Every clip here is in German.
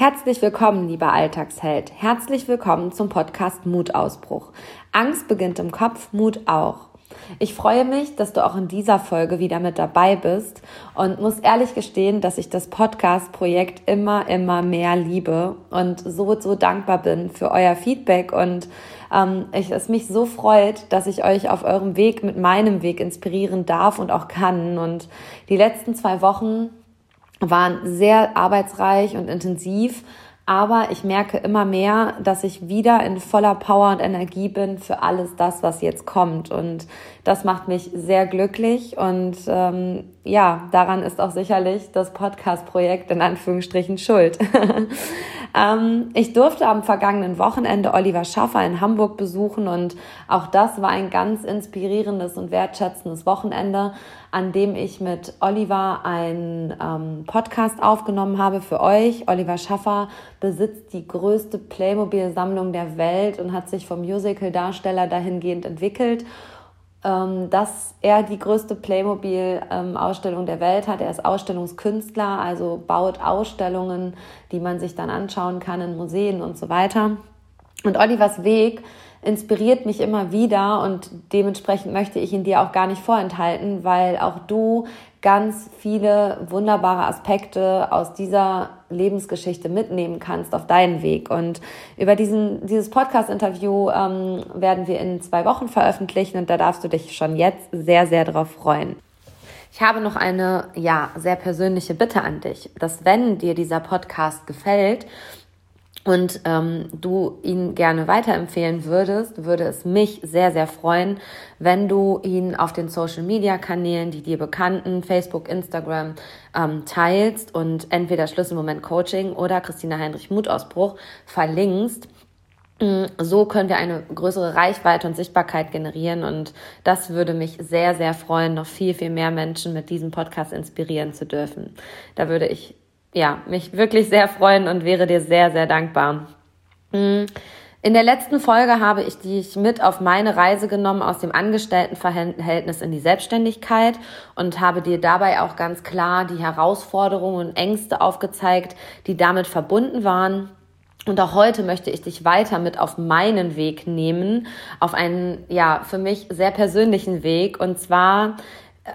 Herzlich willkommen, lieber Alltagsheld. Herzlich willkommen zum Podcast Mutausbruch. Angst beginnt im Kopf, Mut auch. Ich freue mich, dass du auch in dieser Folge wieder mit dabei bist und muss ehrlich gestehen, dass ich das Podcast-Projekt immer, immer mehr liebe und so, so dankbar bin für euer Feedback und ähm, ich, es mich so freut, dass ich euch auf eurem Weg mit meinem Weg inspirieren darf und auch kann. Und die letzten zwei Wochen waren sehr arbeitsreich und intensiv, aber ich merke immer mehr, dass ich wieder in voller Power und Energie bin für alles das, was jetzt kommt. Und das macht mich sehr glücklich. Und ähm, ja, daran ist auch sicherlich das Podcast-Projekt in Anführungsstrichen schuld. ähm, ich durfte am vergangenen Wochenende Oliver Schaffer in Hamburg besuchen und auch das war ein ganz inspirierendes und wertschätzendes Wochenende an dem ich mit Oliver einen ähm, Podcast aufgenommen habe für euch. Oliver Schaffer besitzt die größte Playmobil-Sammlung der Welt und hat sich vom Musical-Darsteller dahingehend entwickelt, dass er die größte Playmobil-Ausstellung ähm, der Welt hat. Er ist Ausstellungskünstler, also baut Ausstellungen, die man sich dann anschauen kann in Museen und so weiter. Und Olivers Weg inspiriert mich immer wieder und dementsprechend möchte ich ihn dir auch gar nicht vorenthalten, weil auch du ganz viele wunderbare Aspekte aus dieser Lebensgeschichte mitnehmen kannst auf deinen Weg. Und über diesen, dieses Podcast-Interview ähm, werden wir in zwei Wochen veröffentlichen und da darfst du dich schon jetzt sehr, sehr drauf freuen. Ich habe noch eine, ja, sehr persönliche Bitte an dich, dass wenn dir dieser Podcast gefällt, und ähm, du ihn gerne weiterempfehlen würdest, würde es mich sehr, sehr freuen, wenn du ihn auf den Social-Media-Kanälen, die dir bekannten, Facebook, Instagram, ähm, teilst und entweder Schlüsselmoment Coaching oder Christina Heinrich Mutausbruch verlinkst. Mm, so können wir eine größere Reichweite und Sichtbarkeit generieren und das würde mich sehr, sehr freuen, noch viel, viel mehr Menschen mit diesem Podcast inspirieren zu dürfen. Da würde ich ja, mich wirklich sehr freuen und wäre dir sehr, sehr dankbar. Mm. In der letzten Folge habe ich dich mit auf meine Reise genommen aus dem Angestelltenverhältnis in die Selbstständigkeit und habe dir dabei auch ganz klar die Herausforderungen und Ängste aufgezeigt, die damit verbunden waren. Und auch heute möchte ich dich weiter mit auf meinen Weg nehmen, auf einen, ja, für mich sehr persönlichen Weg. Und zwar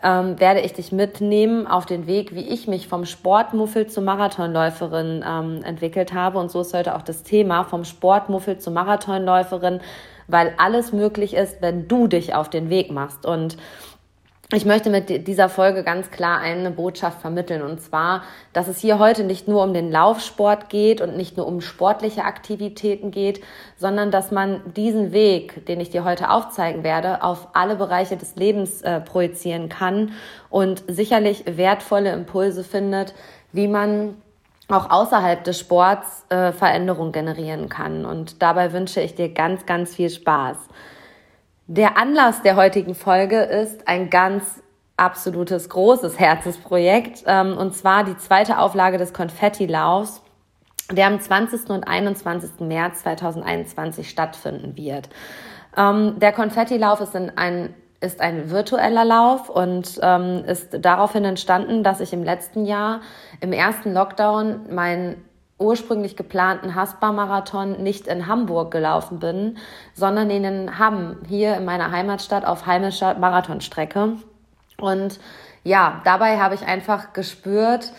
ähm, werde ich dich mitnehmen auf den Weg, wie ich mich vom Sportmuffel zur Marathonläuferin ähm, entwickelt habe. Und so ist heute auch das Thema vom Sportmuffel zur Marathonläuferin, weil alles möglich ist, wenn du dich auf den Weg machst. Und ich möchte mit dieser Folge ganz klar eine Botschaft vermitteln und zwar, dass es hier heute nicht nur um den Laufsport geht und nicht nur um sportliche Aktivitäten geht, sondern dass man diesen Weg, den ich dir heute aufzeigen werde, auf alle Bereiche des Lebens äh, projizieren kann und sicherlich wertvolle Impulse findet, wie man auch außerhalb des Sports äh, Veränderung generieren kann. Und dabei wünsche ich dir ganz, ganz viel Spaß. Der Anlass der heutigen Folge ist ein ganz absolutes großes Herzensprojekt ähm, und zwar die zweite Auflage des Konfetti-Laufs, der am 20. und 21. März 2021 stattfinden wird. Ähm, der Konfetti-Lauf ist ein ist ein virtueller Lauf und ähm, ist daraufhin entstanden, dass ich im letzten Jahr im ersten Lockdown mein ursprünglich geplanten Haspa-Marathon nicht in Hamburg gelaufen bin, sondern in Hamm, hier in meiner Heimatstadt auf heimischer Marathonstrecke. Und ja, dabei habe ich einfach gespürt,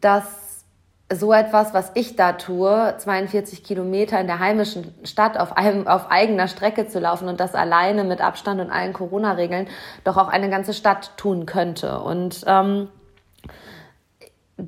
dass so etwas, was ich da tue, 42 Kilometer in der heimischen Stadt auf, einem, auf eigener Strecke zu laufen und das alleine mit Abstand und allen Corona-Regeln, doch auch eine ganze Stadt tun könnte. Und ähm,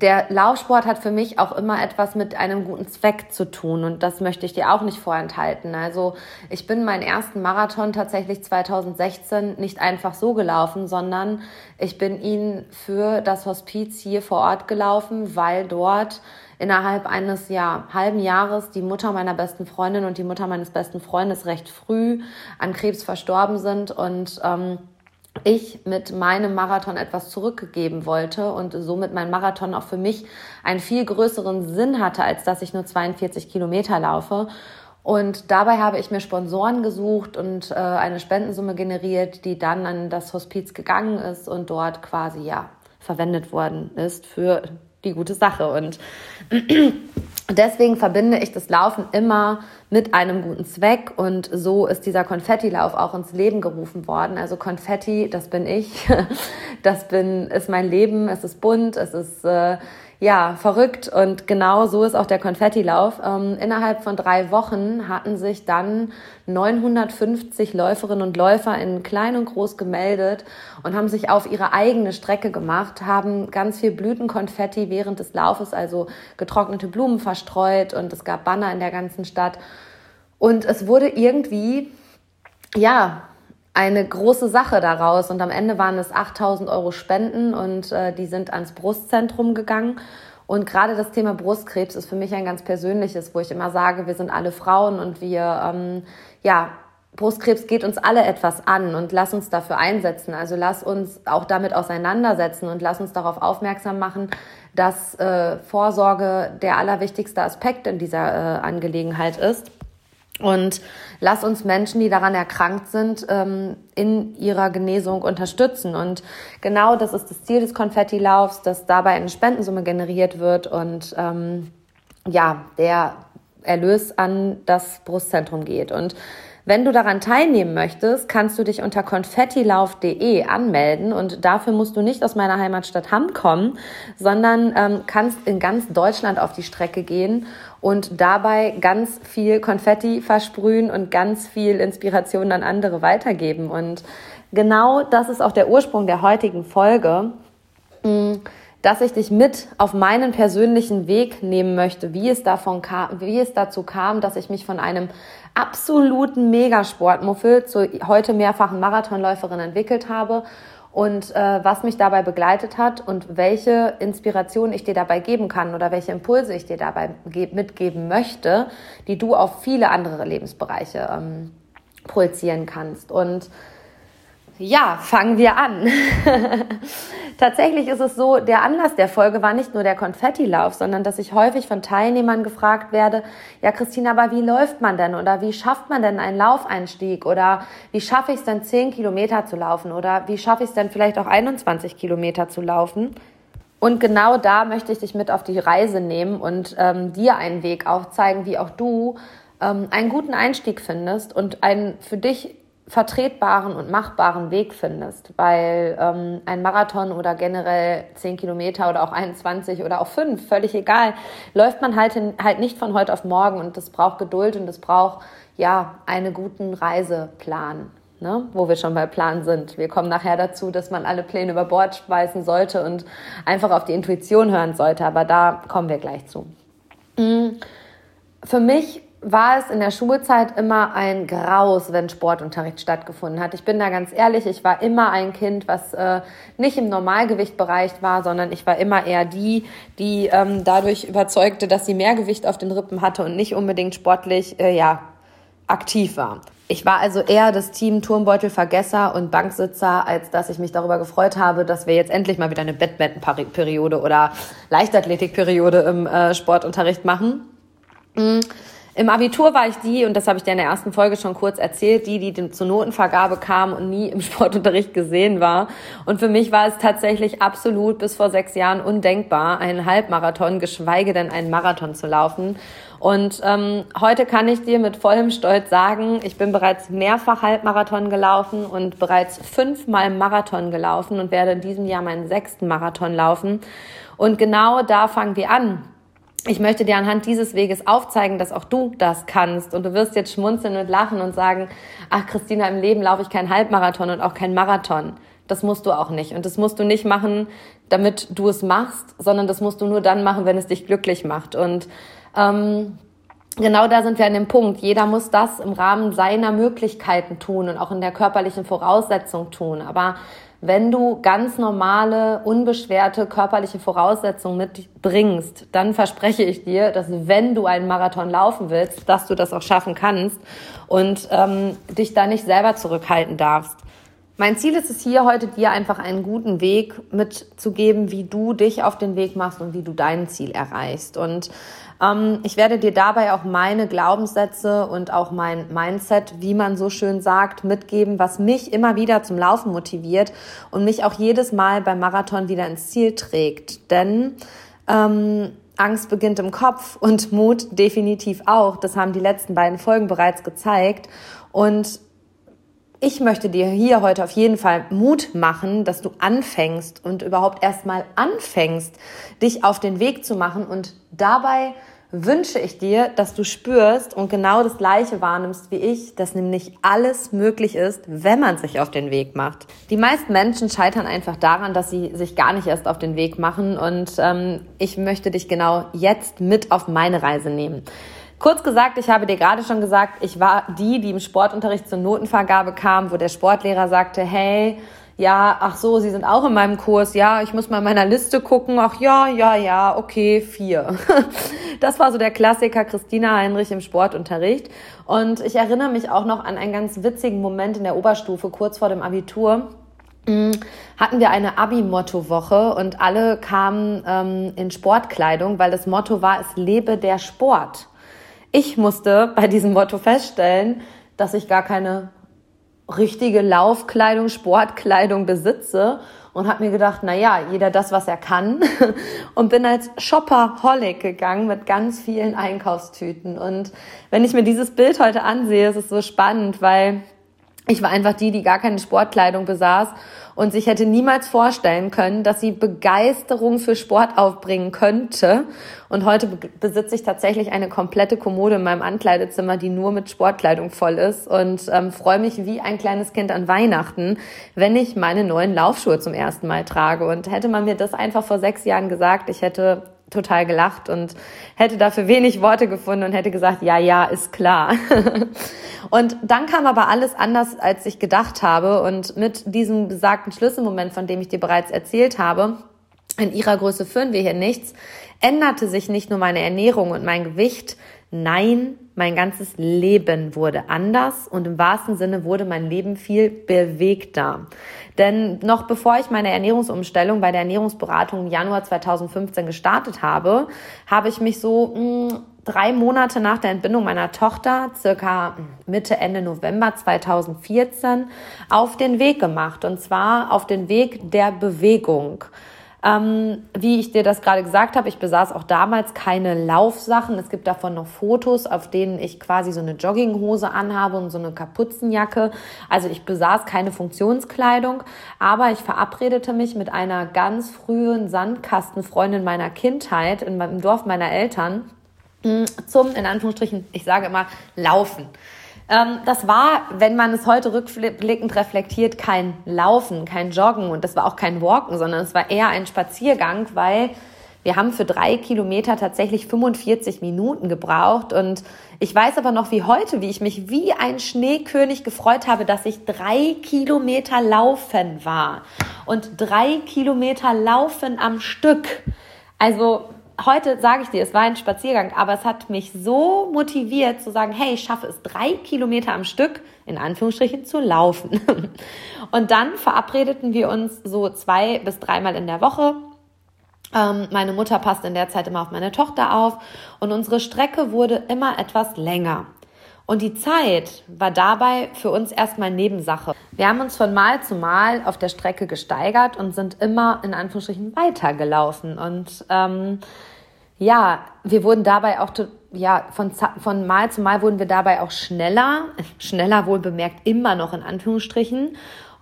der Laufsport hat für mich auch immer etwas mit einem guten Zweck zu tun und das möchte ich dir auch nicht vorenthalten. Also ich bin meinen ersten Marathon tatsächlich 2016 nicht einfach so gelaufen, sondern ich bin ihn für das Hospiz hier vor Ort gelaufen, weil dort innerhalb eines ja, halben Jahres die Mutter meiner besten Freundin und die Mutter meines besten Freundes recht früh an Krebs verstorben sind und ähm, ich mit meinem Marathon etwas zurückgeben wollte und somit mein Marathon auch für mich einen viel größeren Sinn hatte, als dass ich nur 42 Kilometer laufe. Und dabei habe ich mir Sponsoren gesucht und äh, eine Spendensumme generiert, die dann an das Hospiz gegangen ist und dort quasi ja verwendet worden ist für die gute Sache. Und deswegen verbinde ich das Laufen immer mit einem guten Zweck und so ist dieser Konfettilauf auch ins Leben gerufen worden. Also Konfetti, das bin ich, das bin ist mein Leben, es ist bunt, es ist äh, ja, verrückt. Und genau so ist auch der Konfettilauf. Ähm, innerhalb von drei Wochen hatten sich dann 950 Läuferinnen und Läufer in klein und groß gemeldet und haben sich auf ihre eigene Strecke gemacht, haben ganz viel Blütenkonfetti während des Laufes, also getrocknete Blumen verstreut und es gab Banner in der ganzen Stadt. Und es wurde irgendwie, ja, eine große Sache daraus. Und am Ende waren es 8000 Euro Spenden und äh, die sind ans Brustzentrum gegangen. Und gerade das Thema Brustkrebs ist für mich ein ganz persönliches, wo ich immer sage, wir sind alle Frauen und wir, ähm, ja, Brustkrebs geht uns alle etwas an und lass uns dafür einsetzen. Also lass uns auch damit auseinandersetzen und lass uns darauf aufmerksam machen, dass äh, Vorsorge der allerwichtigste Aspekt in dieser äh, Angelegenheit ist. Und lass uns Menschen, die daran erkrankt sind, ähm, in ihrer Genesung unterstützen. Und genau das ist das Ziel des Konfettilaufs, dass dabei eine Spendensumme generiert wird und ähm, ja, der Erlös an das Brustzentrum geht. Und wenn du daran teilnehmen möchtest, kannst du dich unter konfettilauf.de anmelden und dafür musst du nicht aus meiner Heimatstadt Hamm kommen, sondern ähm, kannst in ganz Deutschland auf die Strecke gehen und dabei ganz viel Konfetti versprühen und ganz viel Inspiration an andere weitergeben. Und genau das ist auch der Ursprung der heutigen Folge. Mm, dass ich dich mit auf meinen persönlichen Weg nehmen möchte, wie es davon kam, wie es dazu kam, dass ich mich von einem absoluten Megasportmuffel zu heute mehrfachen Marathonläuferin entwickelt habe und äh, was mich dabei begleitet hat und welche Inspiration ich dir dabei geben kann oder welche Impulse ich dir dabei mitgeben möchte, die du auf viele andere Lebensbereiche ähm, projizieren kannst. Und ja, fangen wir an. Tatsächlich ist es so, der Anlass der Folge war nicht nur der Konfettilauf, sondern dass ich häufig von Teilnehmern gefragt werde, ja Christina, aber wie läuft man denn oder wie schafft man denn einen Laufeinstieg oder wie schaffe ich es denn 10 Kilometer zu laufen oder wie schaffe ich es denn vielleicht auch 21 Kilometer zu laufen? Und genau da möchte ich dich mit auf die Reise nehmen und ähm, dir einen Weg aufzeigen, wie auch du ähm, einen guten Einstieg findest und einen für dich vertretbaren und machbaren Weg findest, weil ähm, ein Marathon oder generell 10 Kilometer oder auch 21 oder auch 5, völlig egal, läuft man halt, in, halt nicht von heute auf morgen und das braucht Geduld und das braucht ja einen guten Reiseplan. Ne, wo wir schon bei Plan sind. Wir kommen nachher dazu, dass man alle Pläne über Bord schmeißen sollte und einfach auf die Intuition hören sollte, aber da kommen wir gleich zu. Mm, für mich war es in der Schulzeit immer ein Graus, wenn Sportunterricht stattgefunden hat. Ich bin da ganz ehrlich, ich war immer ein Kind, was äh, nicht im Normalgewichtbereich war, sondern ich war immer eher die, die ähm, dadurch überzeugte, dass sie mehr Gewicht auf den Rippen hatte und nicht unbedingt sportlich äh, ja, aktiv war. Ich war also eher das Team Turmbeutelvergesser und Banksitzer, als dass ich mich darüber gefreut habe, dass wir jetzt endlich mal wieder eine Badminton-Periode oder Leichtathletikperiode im äh, Sportunterricht machen. Mhm. Im Abitur war ich die, und das habe ich dir in der ersten Folge schon kurz erzählt, die, die zur Notenvergabe kam und nie im Sportunterricht gesehen war. Und für mich war es tatsächlich absolut bis vor sechs Jahren undenkbar, einen Halbmarathon, geschweige denn einen Marathon zu laufen. Und ähm, heute kann ich dir mit vollem Stolz sagen, ich bin bereits mehrfach Halbmarathon gelaufen und bereits fünfmal Marathon gelaufen und werde in diesem Jahr meinen sechsten Marathon laufen. Und genau da fangen wir an ich möchte dir anhand dieses Weges aufzeigen, dass auch du das kannst. Und du wirst jetzt schmunzeln und lachen und sagen, ach Christina, im Leben laufe ich keinen Halbmarathon und auch keinen Marathon. Das musst du auch nicht. Und das musst du nicht machen, damit du es machst, sondern das musst du nur dann machen, wenn es dich glücklich macht. Und ähm, genau da sind wir an dem Punkt. Jeder muss das im Rahmen seiner Möglichkeiten tun und auch in der körperlichen Voraussetzung tun. Aber wenn du ganz normale, unbeschwerte körperliche Voraussetzungen mitbringst, dann verspreche ich dir, dass wenn du einen Marathon laufen willst, dass du das auch schaffen kannst und ähm, dich da nicht selber zurückhalten darfst. Mein Ziel ist es hier heute, dir einfach einen guten Weg mitzugeben, wie du dich auf den Weg machst und wie du dein Ziel erreichst. Und ähm, ich werde dir dabei auch meine Glaubenssätze und auch mein Mindset, wie man so schön sagt, mitgeben, was mich immer wieder zum Laufen motiviert und mich auch jedes Mal beim Marathon wieder ins Ziel trägt. Denn ähm, Angst beginnt im Kopf und Mut definitiv auch. Das haben die letzten beiden Folgen bereits gezeigt. Und ich möchte dir hier heute auf jeden Fall Mut machen, dass du anfängst und überhaupt erstmal anfängst, dich auf den Weg zu machen und dabei wünsche ich dir, dass du spürst und genau das Gleiche wahrnimmst wie ich, dass nämlich alles möglich ist, wenn man sich auf den Weg macht. Die meisten Menschen scheitern einfach daran, dass sie sich gar nicht erst auf den Weg machen und ähm, ich möchte dich genau jetzt mit auf meine Reise nehmen. Kurz gesagt, ich habe dir gerade schon gesagt, ich war die, die im Sportunterricht zur Notenvergabe kam, wo der Sportlehrer sagte, hey, ja, ach so, Sie sind auch in meinem Kurs, ja, ich muss mal in meiner Liste gucken, ach ja, ja, ja, okay, vier. Das war so der Klassiker Christina Heinrich im Sportunterricht. Und ich erinnere mich auch noch an einen ganz witzigen Moment in der Oberstufe, kurz vor dem Abitur mm, hatten wir eine Abi-Motto-Woche und alle kamen ähm, in Sportkleidung, weil das Motto war, es lebe der Sport. Ich musste bei diesem Motto feststellen, dass ich gar keine richtige Laufkleidung, Sportkleidung besitze und habe mir gedacht, na ja, jeder das, was er kann. Und bin als Shopperholic gegangen mit ganz vielen Einkaufstüten. Und wenn ich mir dieses Bild heute ansehe, ist es so spannend, weil ich war einfach die, die gar keine Sportkleidung besaß und sich hätte niemals vorstellen können, dass sie Begeisterung für Sport aufbringen könnte. Und heute besitze ich tatsächlich eine komplette Kommode in meinem Ankleidezimmer, die nur mit Sportkleidung voll ist und ähm, freue mich wie ein kleines Kind an Weihnachten, wenn ich meine neuen Laufschuhe zum ersten Mal trage. Und hätte man mir das einfach vor sechs Jahren gesagt, ich hätte total gelacht und hätte dafür wenig Worte gefunden und hätte gesagt, ja, ja, ist klar. und dann kam aber alles anders, als ich gedacht habe. Und mit diesem besagten Schlüsselmoment, von dem ich dir bereits erzählt habe, in ihrer Größe führen wir hier nichts, änderte sich nicht nur meine Ernährung und mein Gewicht, nein, mein ganzes Leben wurde anders und im wahrsten Sinne wurde mein Leben viel bewegter. Denn noch bevor ich meine Ernährungsumstellung bei der Ernährungsberatung im Januar 2015 gestartet habe, habe ich mich so mh, hm, drei Monate nach der Entbindung meiner Tochter, circa Mitte, Ende November 2014, auf den Weg gemacht. Und zwar auf den Weg der Bewegung. Ähm, wie ich dir das gerade gesagt habe, ich besaß auch damals keine Laufsachen. Es gibt davon noch Fotos, auf denen ich quasi so eine Jogginghose anhabe und so eine Kapuzenjacke. Also ich besaß keine Funktionskleidung, aber ich verabredete mich mit einer ganz frühen Sandkastenfreundin meiner Kindheit in meinem Dorf meiner Eltern hm, zum, in Anführungsstrichen, ich sage immer, Laufen. Ähm, das war, wenn man es heute rückblickend reflektiert, kein Laufen, kein Joggen und das war auch kein Walken, sondern es war eher ein Spaziergang, weil wir haben für drei Kilometer tatsächlich 45 Minuten gebraucht und ich weiß aber noch wie heute, wie ich mich wie ein Schneekönig gefreut habe, dass ich drei Kilometer laufen war und drei Kilometer laufen am Stück. Also heute sage ich dir, es war ein Spaziergang, aber es hat mich so motiviert zu sagen, hey, ich schaffe es drei Kilometer am Stück, in Anführungsstrichen, zu laufen. Und dann verabredeten wir uns so zwei bis dreimal in der Woche. Ähm, meine Mutter passt in der Zeit immer auf meine Tochter auf und unsere Strecke wurde immer etwas länger. Und die Zeit war dabei für uns erstmal Nebensache. Wir haben uns von Mal zu Mal auf der Strecke gesteigert und sind immer in Anführungsstrichen weitergelaufen. Und ähm, ja, wir wurden dabei auch ja von von Mal zu Mal wurden wir dabei auch schneller, schneller wohl bemerkt immer noch in Anführungsstrichen.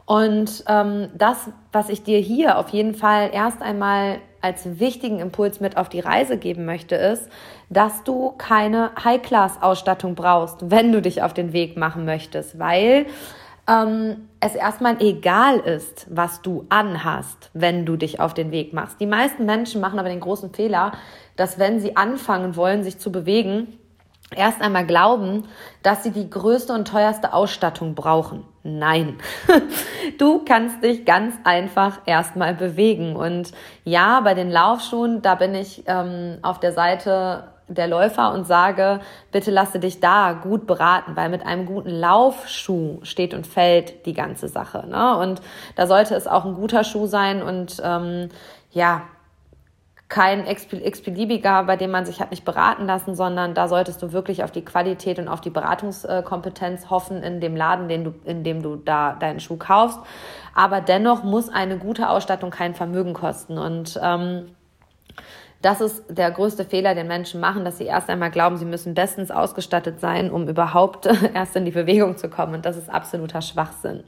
Und ähm, das, was ich dir hier auf jeden Fall erst einmal als wichtigen Impuls mit auf die Reise geben möchte, ist, dass du keine High-Class-Ausstattung brauchst, wenn du dich auf den Weg machen möchtest, weil ähm, es erstmal egal ist, was du anhast, wenn du dich auf den Weg machst. Die meisten Menschen machen aber den großen Fehler, dass wenn sie anfangen wollen, sich zu bewegen, erst einmal glauben, dass sie die größte und teuerste Ausstattung brauchen. Nein, du kannst dich ganz einfach erstmal bewegen. Und ja, bei den Laufschuhen, da bin ich ähm, auf der Seite der Läufer und sage, bitte lasse dich da gut beraten, weil mit einem guten Laufschuh steht und fällt die ganze Sache. Ne? Und da sollte es auch ein guter Schuh sein und ähm, ja, kein x-beliebiger, bei dem man sich hat nicht beraten lassen, sondern da solltest du wirklich auf die Qualität und auf die Beratungskompetenz hoffen in dem Laden, den du, in dem du da deinen Schuh kaufst. Aber dennoch muss eine gute Ausstattung kein Vermögen kosten. Und ähm, das ist der größte Fehler, den Menschen machen, dass sie erst einmal glauben, sie müssen bestens ausgestattet sein, um überhaupt erst in die Bewegung zu kommen. Und das ist absoluter Schwachsinn.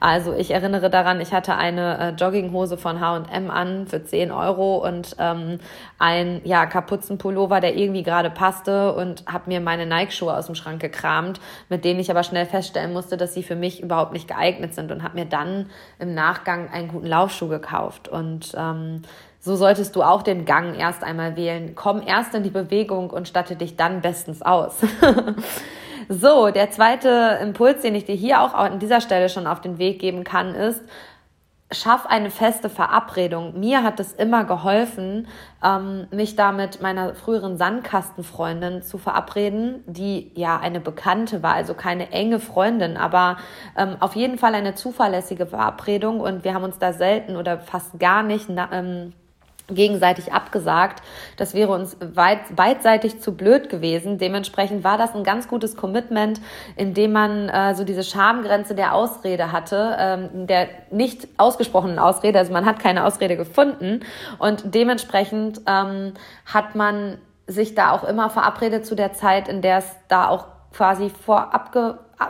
Also ich erinnere daran, ich hatte eine äh, Jogginghose von H&M an für 10 Euro und ähm, ein ja, Kapuzenpullover, der irgendwie gerade passte und habe mir meine Nike-Schuhe aus dem Schrank gekramt, mit denen ich aber schnell feststellen musste, dass sie für mich überhaupt nicht geeignet sind und habe mir dann im Nachgang einen guten Laufschuh gekauft. Und ähm, so solltest du auch den Gang erst einmal wählen. Komm erst in die Bewegung und statte dich dann bestens aus. So, der zweite Impuls, den ich dir hier auch an dieser Stelle schon auf den Weg geben kann, ist, schaff eine feste Verabredung. Mir hat es immer geholfen, ähm, mich da mit meiner früheren Sandkastenfreundin zu verabreden, die ja eine Bekannte war, also keine enge Freundin, aber ähm, auf jeden Fall eine zuverlässige Verabredung und wir haben uns da selten oder fast gar nicht ähm, gegenseitig abgesagt. Das wäre uns weit, beidseitig zu blöd gewesen. Dementsprechend war das ein ganz gutes Commitment, in dem man äh, so diese Schamgrenze der Ausrede hatte, ähm, der nicht ausgesprochenen Ausrede. Also man hat keine Ausrede gefunden und dementsprechend ähm, hat man sich da auch immer verabredet zu der Zeit, in der es da auch quasi vorab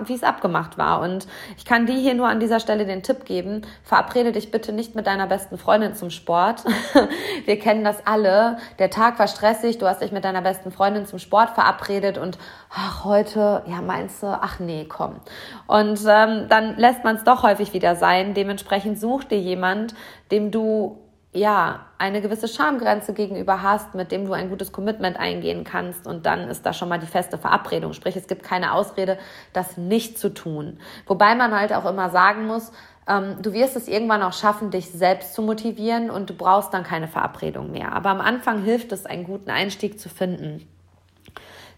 wie es abgemacht war. Und ich kann dir hier nur an dieser Stelle den Tipp geben, verabrede dich bitte nicht mit deiner besten Freundin zum Sport. Wir kennen das alle. Der Tag war stressig, du hast dich mit deiner besten Freundin zum Sport verabredet und ach, heute, ja, meinst du, ach nee, komm. Und ähm, dann lässt man es doch häufig wieder sein. Dementsprechend such dir jemand, dem du ja, eine gewisse Schamgrenze gegenüber hast, mit dem du ein gutes Commitment eingehen kannst und dann ist da schon mal die feste Verabredung. Sprich, es gibt keine Ausrede, das nicht zu tun. Wobei man halt auch immer sagen muss, ähm, du wirst es irgendwann auch schaffen, dich selbst zu motivieren und du brauchst dann keine Verabredung mehr. Aber am Anfang hilft es, einen guten Einstieg zu finden.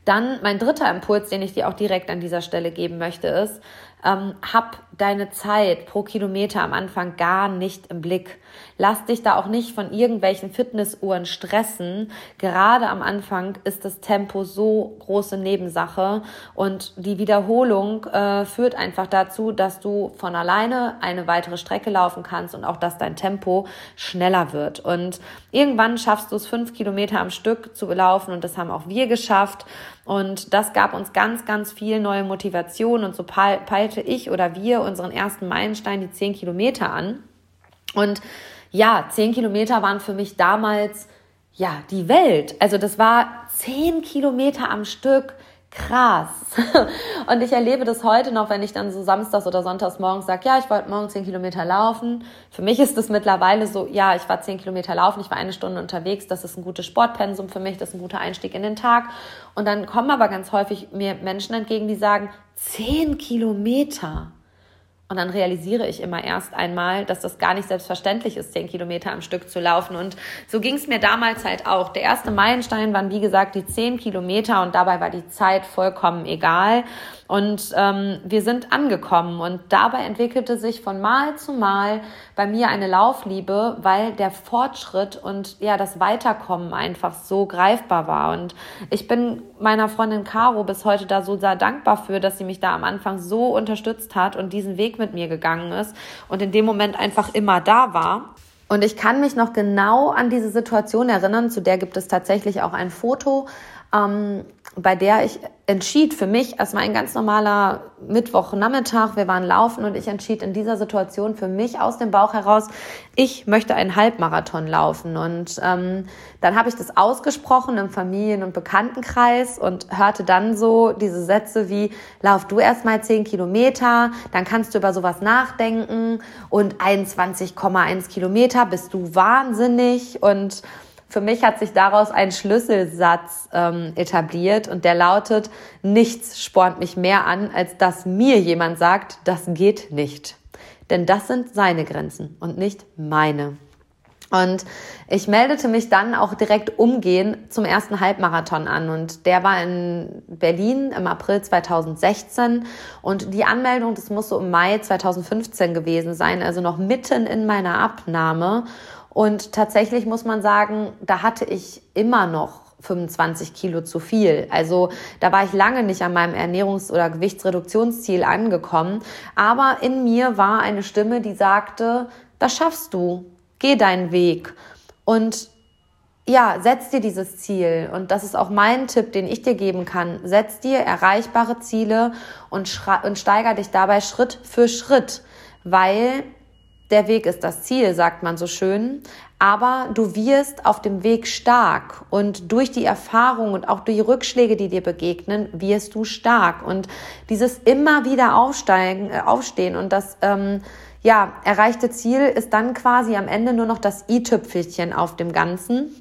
Dann mein dritter Impuls, den ich dir auch direkt an dieser Stelle geben möchte, ist, ähm, hab deine Zeit pro Kilometer am Anfang gar nicht im Blick. Lass dich da auch nicht von irgendwelchen Fitnessuhren stressen. Gerade am Anfang ist das Tempo so große Nebensache und die Wiederholung äh, führt einfach dazu, dass du von alleine eine weitere Strecke laufen kannst und auch, dass dein Tempo schneller wird. Und irgendwann schaffst du es fünf Kilometer am Stück zu laufen und das haben auch wir geschafft. Und das gab uns ganz, ganz viel neue Motivation und so peilte ich oder wir unseren ersten Meilenstein, die zehn Kilometer an. Und ja, zehn Kilometer waren für mich damals ja die Welt. Also das war zehn Kilometer am Stück. Krass. Und ich erlebe das heute noch, wenn ich dann so samstags oder sonntags morgens sage, ja, ich wollte morgen zehn Kilometer laufen. Für mich ist es mittlerweile so, ja, ich war zehn Kilometer laufen, ich war eine Stunde unterwegs, das ist ein gutes Sportpensum für mich, das ist ein guter Einstieg in den Tag. Und dann kommen aber ganz häufig mir Menschen entgegen, die sagen, zehn Kilometer. Und dann realisiere ich immer erst einmal, dass das gar nicht selbstverständlich ist, zehn Kilometer am Stück zu laufen. Und so ging es mir damals halt auch. Der erste Meilenstein waren, wie gesagt, die zehn Kilometer und dabei war die Zeit vollkommen egal. Und ähm, wir sind angekommen und dabei entwickelte sich von Mal zu Mal bei mir eine Laufliebe, weil der Fortschritt und ja das Weiterkommen einfach so greifbar war. Und ich bin meiner Freundin Caro bis heute da so sehr dankbar für, dass sie mich da am Anfang so unterstützt hat und diesen Weg mit mir gegangen ist und in dem Moment einfach immer da war. Und ich kann mich noch genau an diese Situation erinnern, zu der gibt es tatsächlich auch ein Foto ähm, bei der ich entschied für mich, es war ein ganz normaler Mittwochnachmittag, wir waren laufen und ich entschied in dieser Situation für mich aus dem Bauch heraus, ich möchte einen Halbmarathon laufen. Und ähm, dann habe ich das ausgesprochen im Familien- und Bekanntenkreis und hörte dann so diese Sätze wie, lauf du erst mal zehn Kilometer, dann kannst du über sowas nachdenken und 21,1 Kilometer bist du wahnsinnig und für mich hat sich daraus ein Schlüsselsatz ähm, etabliert und der lautet, nichts spornt mich mehr an, als dass mir jemand sagt, das geht nicht. Denn das sind seine Grenzen und nicht meine. Und ich meldete mich dann auch direkt umgehend zum ersten Halbmarathon an und der war in Berlin im April 2016 und die Anmeldung, das muss so im Mai 2015 gewesen sein, also noch mitten in meiner Abnahme und tatsächlich muss man sagen, da hatte ich immer noch 25 Kilo zu viel. Also da war ich lange nicht an meinem Ernährungs- oder Gewichtsreduktionsziel angekommen. Aber in mir war eine Stimme, die sagte, das schaffst du, geh deinen Weg. Und ja, setz dir dieses Ziel und das ist auch mein Tipp, den ich dir geben kann. Setz dir erreichbare Ziele und, und steiger dich dabei Schritt für Schritt, weil der Weg ist das Ziel, sagt man so schön. Aber du wirst auf dem Weg stark und durch die Erfahrung und auch durch die Rückschläge, die dir begegnen, wirst du stark. Und dieses immer wieder aufsteigen, äh, aufstehen und das ähm, ja erreichte Ziel ist dann quasi am Ende nur noch das i-Tüpfelchen auf dem Ganzen.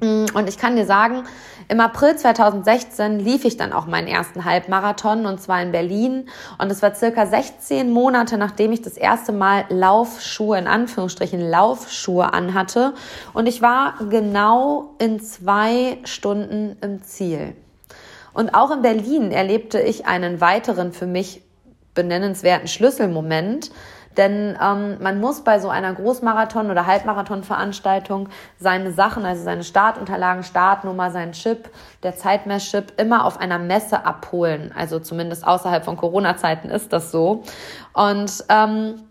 Mm, und ich kann dir sagen, im April 2016 lief ich dann auch meinen ersten Halbmarathon und zwar in Berlin. Und es war circa 16 Monate, nachdem ich das erste Mal Laufschuhe, in Anführungsstrichen Laufschuhe anhatte. Und ich war genau in zwei Stunden im Ziel. Und auch in Berlin erlebte ich einen weiteren für mich benennenswerten Schlüsselmoment. Denn ähm, man muss bei so einer Großmarathon- oder Halbmarathon-Veranstaltung seine Sachen, also seine Startunterlagen, Startnummer, sein Chip, der Zeitmesschip immer auf einer Messe abholen. Also zumindest außerhalb von Corona-Zeiten ist das so. Und ähm,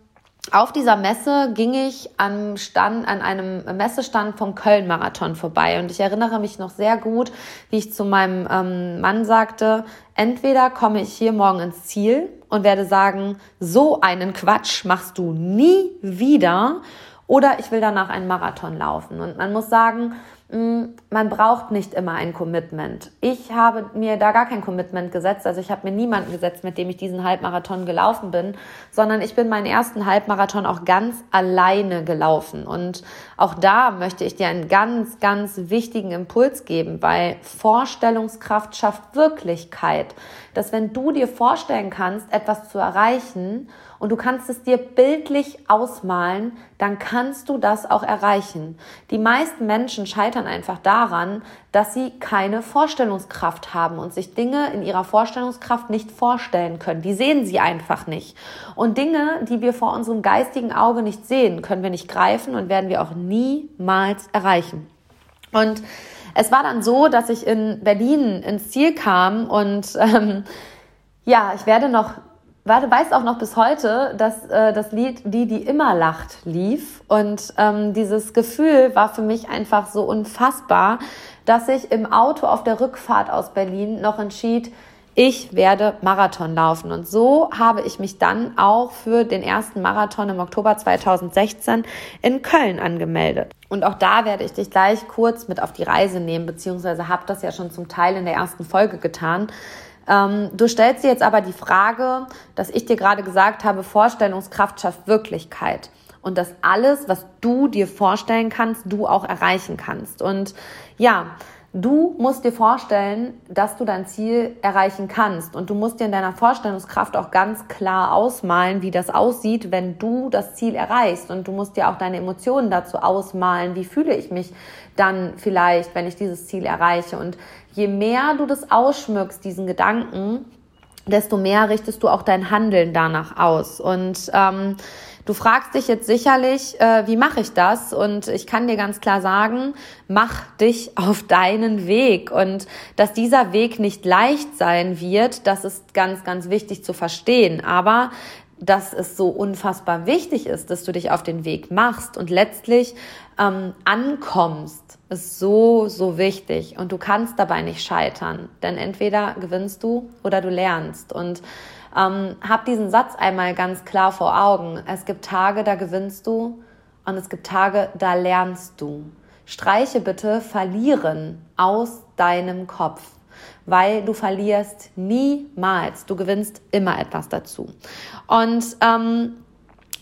auf dieser Messe ging ich am Stand, an einem Messestand vom Köln-Marathon vorbei. Und ich erinnere mich noch sehr gut, wie ich zu meinem ähm, Mann sagte, entweder komme ich hier morgen ins Ziel und werde sagen, so einen Quatsch machst du nie wieder, oder ich will danach einen Marathon laufen. Und man muss sagen, Mm, man braucht nicht immer ein Commitment. Ich habe mir da gar kein Commitment gesetzt. Also ich habe mir niemanden gesetzt, mit dem ich diesen Halbmarathon gelaufen bin, sondern ich bin meinen ersten Halbmarathon auch ganz alleine gelaufen. Und auch da möchte ich dir einen ganz, ganz wichtigen Impuls geben, weil Vorstellungskraft schafft Wirklichkeit. Dass wenn du dir vorstellen kannst, etwas zu erreichen und du kannst es dir bildlich ausmalen, dann kannst du das auch erreichen. Die meisten Menschen scheitern einfach daran, dass sie keine Vorstellungskraft haben und sich Dinge in ihrer Vorstellungskraft nicht vorstellen können. Die sehen sie einfach nicht. Und Dinge, die wir vor unserem geistigen Auge nicht sehen, können wir nicht greifen und werden wir auch niemals erreichen. Und es war dann so, dass ich in Berlin ins Ziel kam und ähm, ja, ich werde noch Warte, weißt auch noch bis heute, dass äh, das Lied Die, die immer lacht, lief. Und ähm, dieses Gefühl war für mich einfach so unfassbar, dass ich im Auto auf der Rückfahrt aus Berlin noch entschied, ich werde Marathon laufen. Und so habe ich mich dann auch für den ersten Marathon im Oktober 2016 in Köln angemeldet. Und auch da werde ich dich gleich kurz mit auf die Reise nehmen, beziehungsweise habe das ja schon zum Teil in der ersten Folge getan. Ähm, du stellst dir jetzt aber die Frage, dass ich dir gerade gesagt habe, Vorstellungskraft schafft Wirklichkeit. Und dass alles, was du dir vorstellen kannst, du auch erreichen kannst. Und ja, Du musst dir vorstellen, dass du dein Ziel erreichen kannst. Und du musst dir in deiner Vorstellungskraft auch ganz klar ausmalen, wie das aussieht, wenn du das Ziel erreichst. Und du musst dir auch deine Emotionen dazu ausmalen, wie fühle ich mich dann vielleicht, wenn ich dieses Ziel erreiche? Und je mehr du das ausschmückst, diesen Gedanken, desto mehr richtest du auch dein Handeln danach aus. Und ähm, Du fragst dich jetzt sicherlich, äh, wie mache ich das? Und ich kann dir ganz klar sagen, mach dich auf deinen Weg. Und dass dieser Weg nicht leicht sein wird, das ist ganz, ganz wichtig zu verstehen. Aber dass es so unfassbar wichtig ist, dass du dich auf den Weg machst und letztlich ähm, ankommst, ist so, so wichtig. Und du kannst dabei nicht scheitern. Denn entweder gewinnst du oder du lernst. Und ähm, hab diesen Satz einmal ganz klar vor Augen. Es gibt Tage, da gewinnst du und es gibt Tage, da lernst du. Streiche bitte verlieren aus deinem Kopf, weil du verlierst niemals. Du gewinnst immer etwas dazu. Und ähm,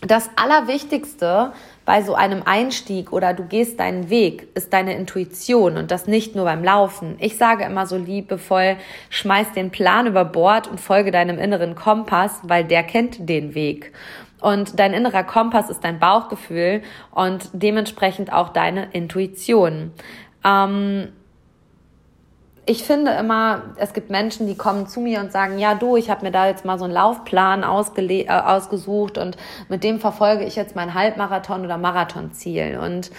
das Allerwichtigste bei so einem Einstieg oder du gehst deinen Weg, ist deine Intuition und das nicht nur beim Laufen. Ich sage immer so liebevoll, schmeiß den Plan über Bord und folge deinem inneren Kompass, weil der kennt den Weg. Und dein innerer Kompass ist dein Bauchgefühl und dementsprechend auch deine Intuition. Ähm, ich finde immer, es gibt Menschen, die kommen zu mir und sagen, ja du, ich habe mir da jetzt mal so einen Laufplan äh, ausgesucht und mit dem verfolge ich jetzt mein Halbmarathon oder Marathonziel. Und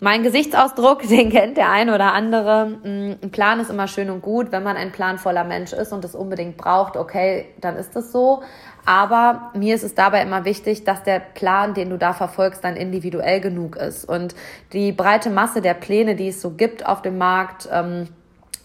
Mein Gesichtsausdruck, den kennt der eine oder andere. Mm, ein Plan ist immer schön und gut. Wenn man ein planvoller Mensch ist und es unbedingt braucht, okay, dann ist es so. Aber mir ist es dabei immer wichtig, dass der Plan, den du da verfolgst, dann individuell genug ist. Und die breite Masse der Pläne, die es so gibt auf dem Markt, ähm,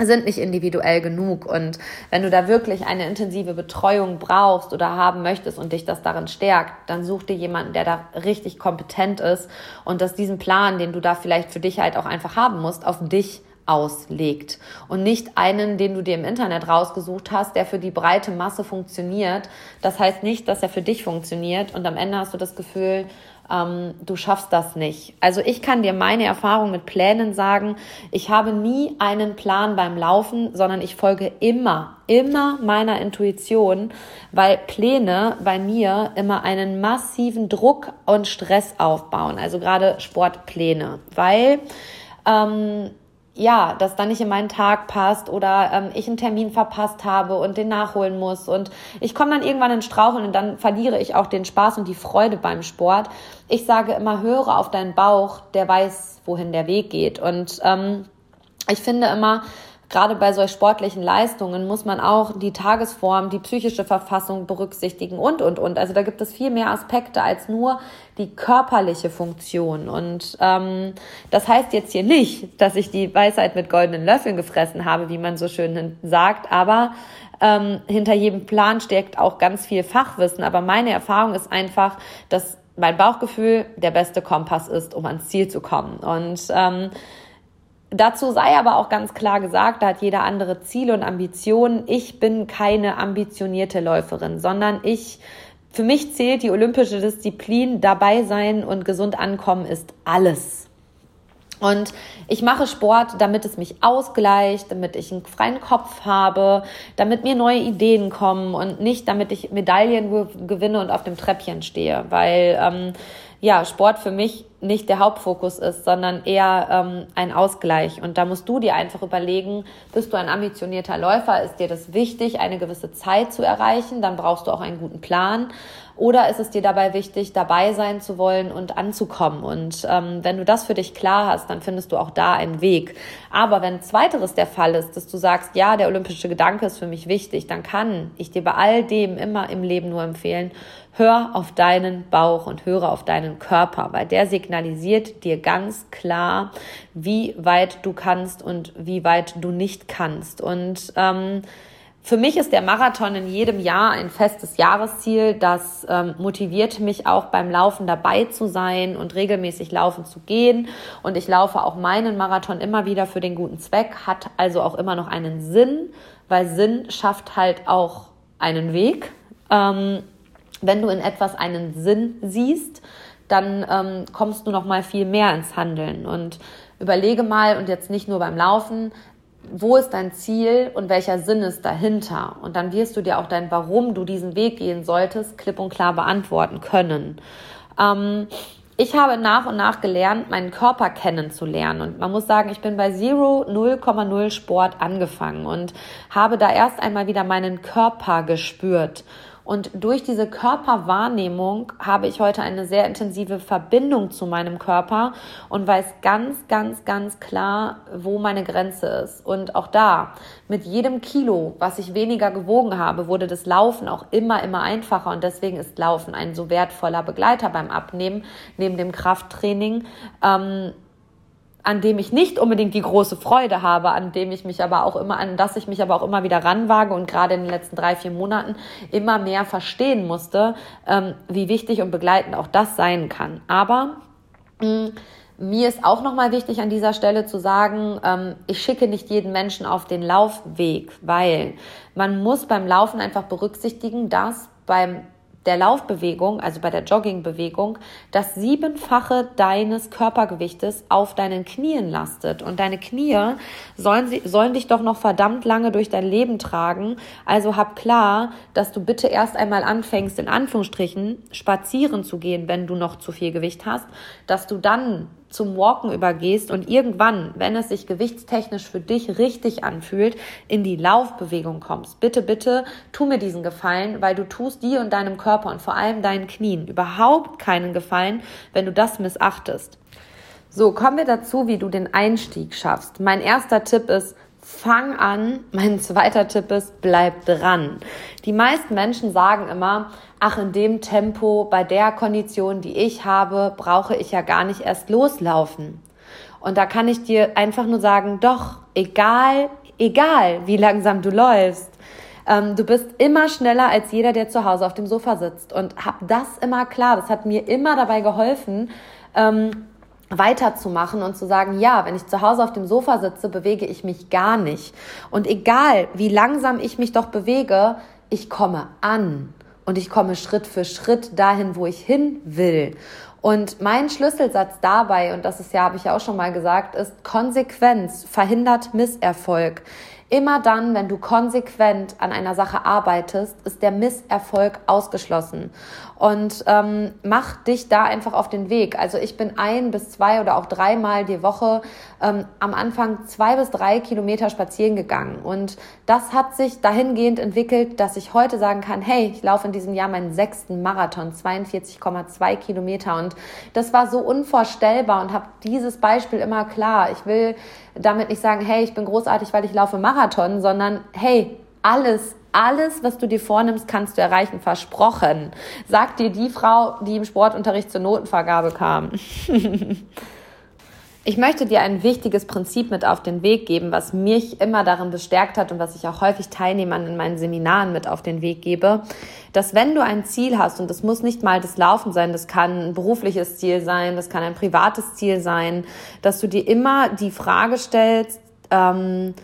sind nicht individuell genug. Und wenn du da wirklich eine intensive Betreuung brauchst oder haben möchtest und dich das darin stärkt, dann such dir jemanden, der da richtig kompetent ist und dass diesen Plan, den du da vielleicht für dich halt auch einfach haben musst, auf dich auslegt und nicht einen, den du dir im Internet rausgesucht hast, der für die breite Masse funktioniert. Das heißt nicht, dass er für dich funktioniert und am Ende hast du das Gefühl, ähm, du schaffst das nicht. Also ich kann dir meine Erfahrung mit Plänen sagen. Ich habe nie einen Plan beim Laufen, sondern ich folge immer, immer meiner Intuition, weil Pläne bei mir immer einen massiven Druck und Stress aufbauen. Also gerade Sportpläne, weil ähm, ja, das dann nicht in meinen Tag passt oder ähm, ich einen Termin verpasst habe und den nachholen muss und ich komme dann irgendwann in Straucheln und dann verliere ich auch den Spaß und die Freude beim Sport. Ich sage immer, höre auf deinen Bauch, der weiß, wohin der Weg geht und ähm, ich finde immer, gerade bei solch sportlichen Leistungen muss man auch die Tagesform, die psychische Verfassung berücksichtigen und, und, und. Also da gibt es viel mehr Aspekte als nur die körperliche Funktion. Und ähm, das heißt jetzt hier nicht, dass ich die Weisheit mit goldenen Löffeln gefressen habe, wie man so schön sagt, aber ähm, hinter jedem Plan steckt auch ganz viel Fachwissen. Aber meine Erfahrung ist einfach, dass mein Bauchgefühl der beste Kompass ist, um ans Ziel zu kommen. Und ähm, Dazu sei aber auch ganz klar gesagt, da hat jeder andere Ziele und Ambitionen. Ich bin keine ambitionierte Läuferin, sondern ich, für mich zählt die olympische Disziplin, dabei sein und gesund ankommen ist alles. Und ich mache Sport, damit es mich ausgleicht, damit ich einen freien Kopf habe, damit mir neue Ideen kommen und nicht, damit ich Medaillen gewinne und auf dem Treppchen stehe, weil ähm, ja, Sport für mich nicht der Hauptfokus ist, sondern eher ähm, ein Ausgleich. Und da musst du dir einfach überlegen, bist du ein ambitionierter Läufer, ist dir das wichtig, eine gewisse Zeit zu erreichen, dann brauchst du auch einen guten Plan. Oder ist es dir dabei wichtig, dabei sein zu wollen und anzukommen? Und ähm, wenn du das für dich klar hast, dann findest du auch da einen Weg. Aber wenn zweiteres der Fall ist, dass du sagst, ja, der olympische Gedanke ist für mich wichtig, dann kann ich dir bei all dem immer im Leben nur empfehlen, hör auf deinen Bauch und höre auf deinen Körper, weil der signalisiert dir ganz klar, wie weit du kannst und wie weit du nicht kannst. Und ähm, für mich ist der Marathon in jedem Jahr ein festes Jahresziel. Das ähm, motiviert mich auch beim Laufen dabei zu sein und regelmäßig laufen zu gehen. Und ich laufe auch meinen Marathon immer wieder für den guten Zweck, hat also auch immer noch einen Sinn, weil Sinn schafft halt auch einen Weg. Ähm, wenn du in etwas einen Sinn siehst, dann ähm, kommst du noch mal viel mehr ins Handeln und überlege mal und jetzt nicht nur beim Laufen, wo ist dein Ziel und welcher Sinn ist dahinter? Und dann wirst du dir auch dein, warum du diesen Weg gehen solltest, klipp und klar beantworten können. Ähm, ich habe nach und nach gelernt, meinen Körper kennenzulernen. Und man muss sagen, ich bin bei Zero 0,0 Sport angefangen und habe da erst einmal wieder meinen Körper gespürt. Und durch diese Körperwahrnehmung habe ich heute eine sehr intensive Verbindung zu meinem Körper und weiß ganz, ganz, ganz klar, wo meine Grenze ist. Und auch da, mit jedem Kilo, was ich weniger gewogen habe, wurde das Laufen auch immer, immer einfacher. Und deswegen ist Laufen ein so wertvoller Begleiter beim Abnehmen, neben dem Krafttraining. Ähm, an dem ich nicht unbedingt die große Freude habe, an dem ich mich aber auch immer, an das ich mich aber auch immer wieder ranwage und gerade in den letzten drei, vier Monaten immer mehr verstehen musste, ähm, wie wichtig und begleitend auch das sein kann. Aber mm, mir ist auch nochmal wichtig an dieser Stelle zu sagen, ähm, ich schicke nicht jeden Menschen auf den Laufweg, weil man muss beim Laufen einfach berücksichtigen, dass beim der Laufbewegung, also bei der Joggingbewegung, das siebenfache deines Körpergewichtes auf deinen Knien lastet. Und deine Knie sollen, sollen dich doch noch verdammt lange durch dein Leben tragen. Also hab klar, dass du bitte erst einmal anfängst, in Anführungsstrichen, spazieren zu gehen, wenn du noch zu viel Gewicht hast, dass du dann zum Walken übergehst und irgendwann, wenn es sich gewichtstechnisch für dich richtig anfühlt, in die Laufbewegung kommst. Bitte, bitte, tu mir diesen Gefallen, weil du tust dir und deinem Körper und vor allem deinen Knien überhaupt keinen Gefallen, wenn du das missachtest. So, kommen wir dazu, wie du den Einstieg schaffst. Mein erster Tipp ist, fang an. Mein zweiter Tipp ist, bleib dran. Die meisten Menschen sagen immer, ach, in dem Tempo, bei der Kondition, die ich habe, brauche ich ja gar nicht erst loslaufen. Und da kann ich dir einfach nur sagen, doch, egal, egal, wie langsam du läufst, ähm, du bist immer schneller als jeder, der zu Hause auf dem Sofa sitzt. Und hab das immer klar. Das hat mir immer dabei geholfen, ähm, weiterzumachen und zu sagen, ja, wenn ich zu Hause auf dem Sofa sitze, bewege ich mich gar nicht. Und egal, wie langsam ich mich doch bewege, ich komme an und ich komme Schritt für Schritt dahin, wo ich hin will. Und mein Schlüsselsatz dabei, und das ist ja, habe ich ja auch schon mal gesagt, ist Konsequenz verhindert Misserfolg. Immer dann, wenn du konsequent an einer Sache arbeitest, ist der Misserfolg ausgeschlossen. Und ähm, mach dich da einfach auf den Weg. Also ich bin ein bis zwei oder auch dreimal die Woche ähm, am Anfang zwei bis drei Kilometer spazieren gegangen. Und das hat sich dahingehend entwickelt, dass ich heute sagen kann, hey, ich laufe in diesem Jahr meinen sechsten Marathon, 42,2 Kilometer. Und das war so unvorstellbar und habe dieses Beispiel immer klar. Ich will damit nicht sagen, hey, ich bin großartig, weil ich laufe Marathon, sondern hey, alles alles, was du dir vornimmst, kannst du erreichen, versprochen. Sagt dir die Frau, die im Sportunterricht zur Notenvergabe kam. ich möchte dir ein wichtiges Prinzip mit auf den Weg geben, was mich immer darin bestärkt hat und was ich auch häufig Teilnehmern in meinen Seminaren mit auf den Weg gebe, dass wenn du ein Ziel hast, und das muss nicht mal das Laufen sein, das kann ein berufliches Ziel sein, das kann ein privates Ziel sein, dass du dir immer die Frage stellst, ähm,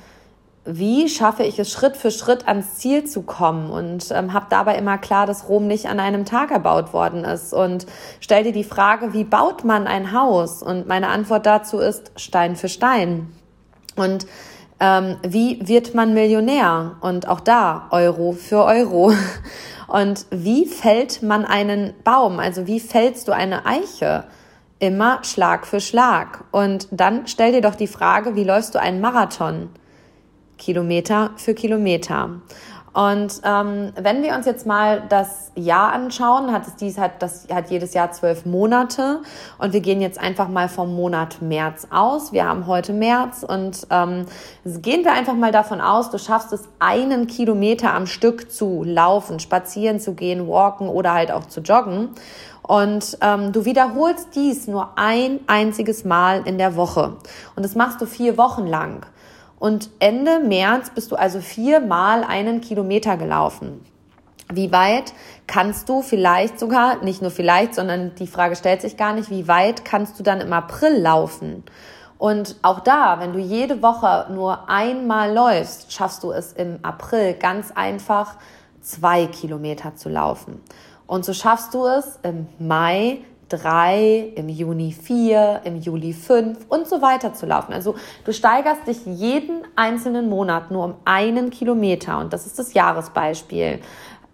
wie schaffe ich es Schritt für Schritt ans Ziel zu kommen und ähm, habe dabei immer klar, dass Rom nicht an einem Tag erbaut worden ist und stell dir die Frage, wie baut man ein Haus? Und meine Antwort dazu ist Stein für Stein. Und ähm, wie wird man Millionär? Und auch da Euro für Euro. Und wie fällt man einen Baum? Also wie fällst du eine Eiche? Immer Schlag für Schlag. Und dann stell dir doch die Frage, wie läufst du einen Marathon? Kilometer für Kilometer. Und ähm, wenn wir uns jetzt mal das Jahr anschauen, hat es dies hat das hat jedes Jahr zwölf Monate und wir gehen jetzt einfach mal vom Monat März aus. Wir haben heute März und ähm, gehen wir einfach mal davon aus, du schaffst es einen Kilometer am Stück zu laufen, spazieren zu gehen, walken oder halt auch zu joggen. Und ähm, du wiederholst dies nur ein einziges Mal in der Woche und das machst du vier Wochen lang. Und Ende März bist du also viermal einen Kilometer gelaufen. Wie weit kannst du vielleicht sogar, nicht nur vielleicht, sondern die Frage stellt sich gar nicht, wie weit kannst du dann im April laufen? Und auch da, wenn du jede Woche nur einmal läufst, schaffst du es im April ganz einfach zwei Kilometer zu laufen. Und so schaffst du es im Mai drei, im Juni vier, im Juli fünf und so weiter zu laufen. Also du steigerst dich jeden einzelnen Monat nur um einen Kilometer und das ist das Jahresbeispiel.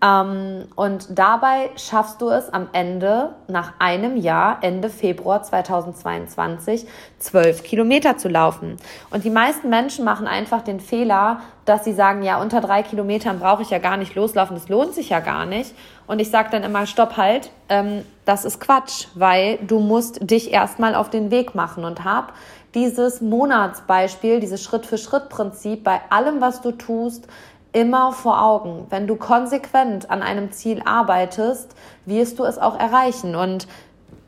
Ähm, und dabei schaffst du es am Ende, nach einem Jahr, Ende Februar 2022, zwölf Kilometer zu laufen. Und die meisten Menschen machen einfach den Fehler, dass sie sagen, ja, unter drei Kilometern brauche ich ja gar nicht loslaufen, das lohnt sich ja gar nicht. Und ich sage dann immer, stopp halt, ähm, das ist Quatsch, weil du musst dich erstmal auf den Weg machen und hab dieses Monatsbeispiel, dieses Schritt-für-Schritt-Prinzip bei allem, was du tust, immer vor Augen. Wenn du konsequent an einem Ziel arbeitest, wirst du es auch erreichen. Und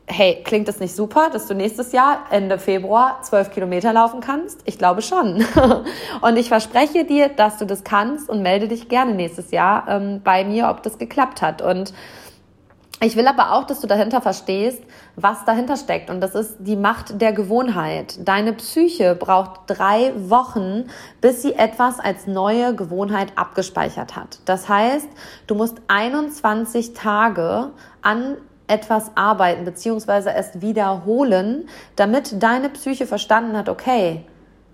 hey, klingt das nicht super, dass du nächstes Jahr Ende Februar zwölf Kilometer laufen kannst? Ich glaube schon. und ich verspreche dir, dass du das kannst und melde dich gerne nächstes Jahr ähm, bei mir, ob das geklappt hat. Und ich will aber auch, dass du dahinter verstehst, was dahinter steckt. Und das ist die Macht der Gewohnheit. Deine Psyche braucht drei Wochen, bis sie etwas als neue Gewohnheit abgespeichert hat. Das heißt, du musst 21 Tage an etwas arbeiten, beziehungsweise es wiederholen, damit deine Psyche verstanden hat, okay,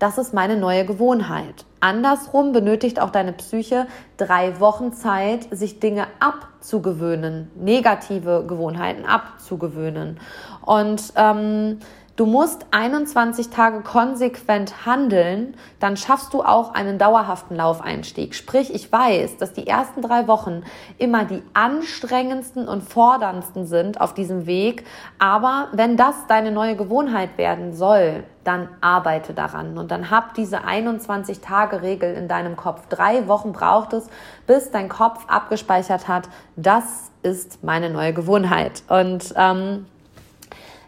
das ist meine neue Gewohnheit. Andersrum benötigt auch deine Psyche drei Wochen Zeit, sich Dinge abzugewöhnen, negative Gewohnheiten abzugewöhnen. Und ähm, Du musst 21 Tage konsequent handeln, dann schaffst du auch einen dauerhaften Laufeinstieg. Sprich, ich weiß, dass die ersten drei Wochen immer die anstrengendsten und forderndsten sind auf diesem Weg. Aber wenn das deine neue Gewohnheit werden soll, dann arbeite daran und dann hab diese 21 Tage Regel in deinem Kopf. Drei Wochen braucht es, bis dein Kopf abgespeichert hat, das ist meine neue Gewohnheit. Und ähm,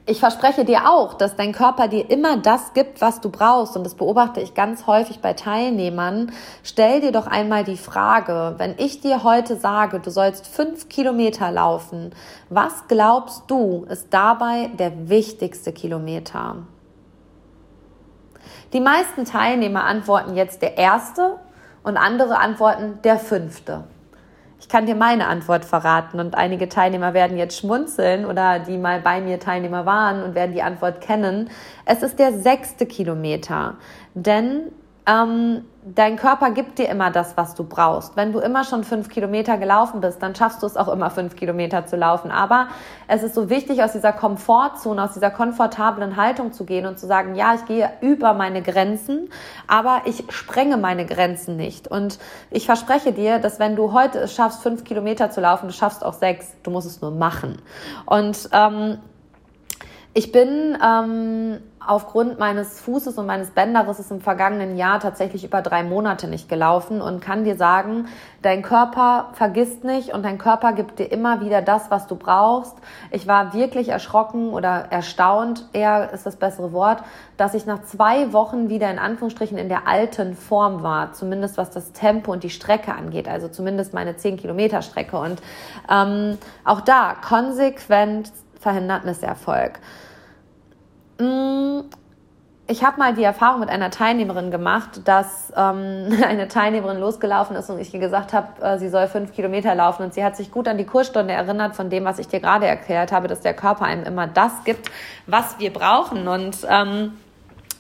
ich verspreche dir auch, dass dein Körper dir immer das gibt, was du brauchst. Und das beobachte ich ganz häufig bei Teilnehmern. Stell dir doch einmal die Frage, wenn ich dir heute sage, du sollst fünf Kilometer laufen, was glaubst du ist dabei der wichtigste Kilometer? Die meisten Teilnehmer antworten jetzt der erste und andere antworten der fünfte. Ich kann dir meine Antwort verraten und einige Teilnehmer werden jetzt schmunzeln oder die mal bei mir Teilnehmer waren und werden die Antwort kennen. Es ist der sechste Kilometer, denn ähm, dein Körper gibt dir immer das, was du brauchst. Wenn du immer schon fünf Kilometer gelaufen bist, dann schaffst du es auch immer fünf Kilometer zu laufen. Aber es ist so wichtig, aus dieser Komfortzone, aus dieser komfortablen Haltung zu gehen und zu sagen, ja, ich gehe über meine Grenzen, aber ich sprenge meine Grenzen nicht. Und ich verspreche dir, dass wenn du heute es schaffst, fünf Kilometer zu laufen, du schaffst auch sechs, du musst es nur machen. Und ähm, ich bin ähm, aufgrund meines Fußes und meines Bänderrisses im vergangenen Jahr tatsächlich über drei Monate nicht gelaufen und kann dir sagen, dein Körper vergisst nicht und dein Körper gibt dir immer wieder das, was du brauchst. Ich war wirklich erschrocken oder erstaunt, eher ist das bessere Wort, dass ich nach zwei Wochen wieder in Anführungsstrichen in der alten Form war, zumindest was das Tempo und die Strecke angeht, also zumindest meine 10 Kilometer Strecke. Und ähm, auch da konsequent verhindert Misserfolg. Mm, ich habe mal die Erfahrung mit einer Teilnehmerin gemacht, dass ähm, eine Teilnehmerin losgelaufen ist und ich ihr gesagt habe, äh, sie soll fünf Kilometer laufen und sie hat sich gut an die Kursstunde erinnert von dem, was ich dir gerade erklärt habe, dass der Körper einem immer das gibt, was wir brauchen und ähm,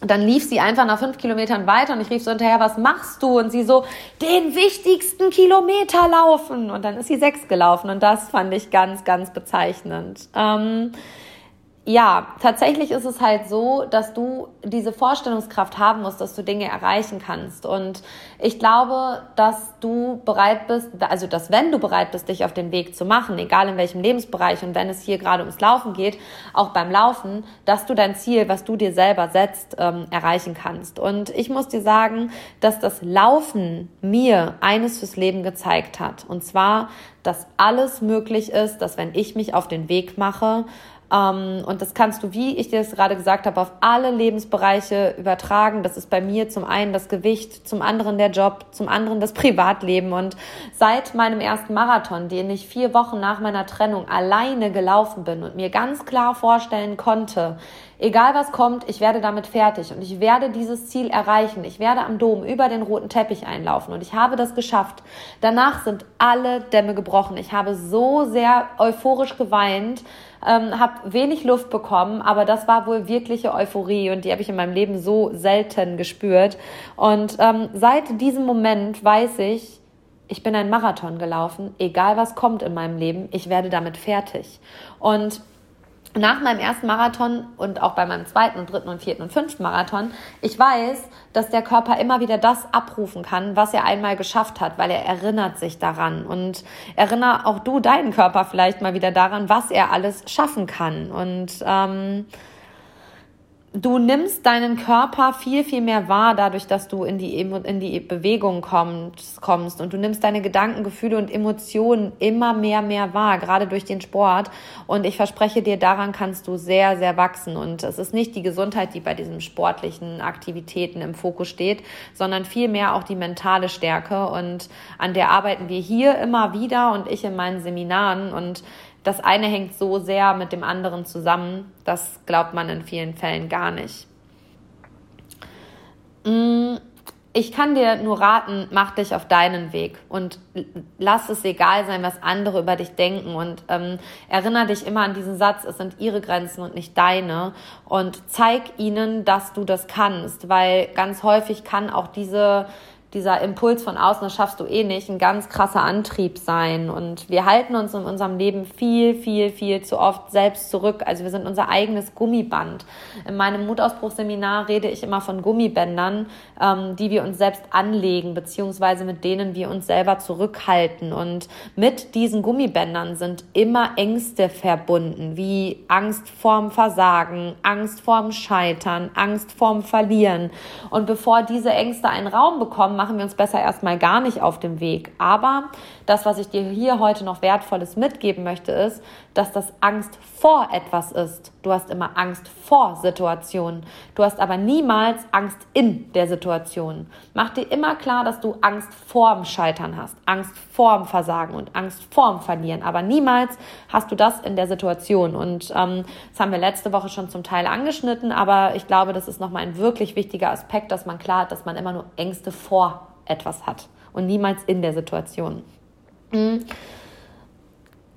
dann lief sie einfach nach fünf Kilometern weiter und ich rief so hinterher, was machst du? Und sie so, den wichtigsten Kilometer laufen. Und dann ist sie sechs gelaufen und das fand ich ganz, ganz bezeichnend. Ähm, ja, tatsächlich ist es halt so, dass du diese Vorstellungskraft haben musst, dass du Dinge erreichen kannst. Und ich glaube, dass du bereit bist, also dass wenn du bereit bist, dich auf den Weg zu machen, egal in welchem Lebensbereich und wenn es hier gerade ums Laufen geht, auch beim Laufen, dass du dein Ziel, was du dir selber setzt, ähm, erreichen kannst. Und ich muss dir sagen, dass das Laufen mir eines fürs Leben gezeigt hat. Und zwar, dass alles möglich ist, dass wenn ich mich auf den Weg mache, und das kannst du, wie ich dir das gerade gesagt habe, auf alle Lebensbereiche übertragen. Das ist bei mir zum einen das Gewicht, zum anderen der Job, zum anderen das Privatleben. Und seit meinem ersten Marathon, den ich vier Wochen nach meiner Trennung alleine gelaufen bin und mir ganz klar vorstellen konnte, egal was kommt, ich werde damit fertig und ich werde dieses Ziel erreichen. Ich werde am Dom über den roten Teppich einlaufen und ich habe das geschafft. Danach sind alle Dämme gebrochen. Ich habe so sehr euphorisch geweint, ähm, habe wenig Luft bekommen, aber das war wohl wirkliche Euphorie und die habe ich in meinem Leben so selten gespürt. Und ähm, seit diesem Moment weiß ich, ich bin ein Marathon gelaufen, egal was kommt in meinem Leben, ich werde damit fertig. Und nach meinem ersten Marathon und auch bei meinem zweiten und dritten und vierten und fünften Marathon, ich weiß, dass der Körper immer wieder das abrufen kann, was er einmal geschafft hat, weil er erinnert sich daran. Und erinnere auch du deinen Körper vielleicht mal wieder daran, was er alles schaffen kann. Und ähm, du nimmst deinen Körper viel, viel mehr wahr, dadurch, dass du in die, in die Bewegung kommst, und du nimmst deine Gedanken, Gefühle und Emotionen immer mehr, mehr wahr, gerade durch den Sport. Und ich verspreche dir, daran kannst du sehr, sehr wachsen. Und es ist nicht die Gesundheit, die bei diesen sportlichen Aktivitäten im Fokus steht, sondern vielmehr auch die mentale Stärke. Und an der arbeiten wir hier immer wieder und ich in meinen Seminaren. Und das eine hängt so sehr mit dem anderen zusammen, das glaubt man in vielen Fällen gar nicht. Mm, ich kann dir nur raten, mach dich auf deinen Weg und lass es egal sein, was andere über dich denken und ähm, erinnere dich immer an diesen Satz, es sind ihre Grenzen und nicht deine und zeig ihnen, dass du das kannst, weil ganz häufig kann auch diese dieser Impuls von außen, das schaffst du eh nicht, ein ganz krasser Antrieb sein. Und wir halten uns in unserem Leben viel, viel, viel zu oft selbst zurück. Also wir sind unser eigenes Gummiband. In meinem Mutausbruchseminar rede ich immer von Gummibändern, ähm, die wir uns selbst anlegen, beziehungsweise mit denen wir uns selber zurückhalten. Und mit diesen Gummibändern sind immer Ängste verbunden, wie Angst vorm Versagen, Angst vorm Scheitern, Angst vorm Verlieren. Und bevor diese Ängste einen Raum bekommen, machen wir uns besser erstmal gar nicht auf dem Weg. Aber das, was ich dir hier heute noch Wertvolles mitgeben möchte, ist, dass das Angst vor etwas ist. Du hast immer Angst vor Situationen. Du hast aber niemals Angst in der Situation. Mach dir immer klar, dass du Angst vorm Scheitern hast, Angst vorm Versagen und Angst vorm Verlieren. Aber niemals hast du das in der Situation. Und ähm, das haben wir letzte Woche schon zum Teil angeschnitten, aber ich glaube, das ist nochmal ein wirklich wichtiger Aspekt, dass man klar hat, dass man immer nur Ängste vor etwas hat und niemals in der Situation. Mhm.